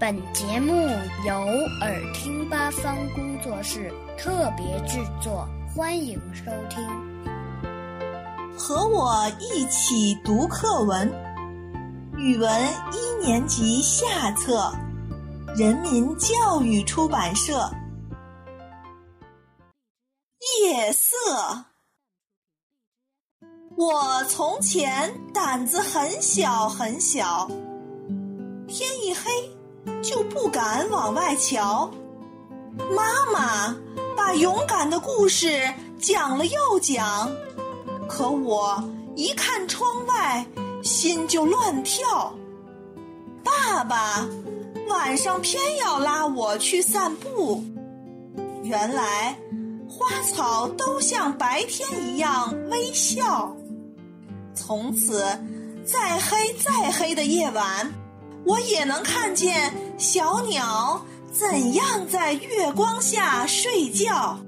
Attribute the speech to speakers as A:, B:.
A: 本节目由耳听八方工作室特别制作，欢迎收听。
B: 和我一起读课文，语文一年级下册，人民教育出版社。夜色。我从前胆子很小很小，就不敢往外瞧。妈妈把勇敢的故事讲了又讲，可我一看窗外，心就乱跳。爸爸晚上偏要拉我去散步，原来花草都像白天一样微笑。从此，再黑再黑的夜晚。我也能看见小鸟怎样在月光下睡觉。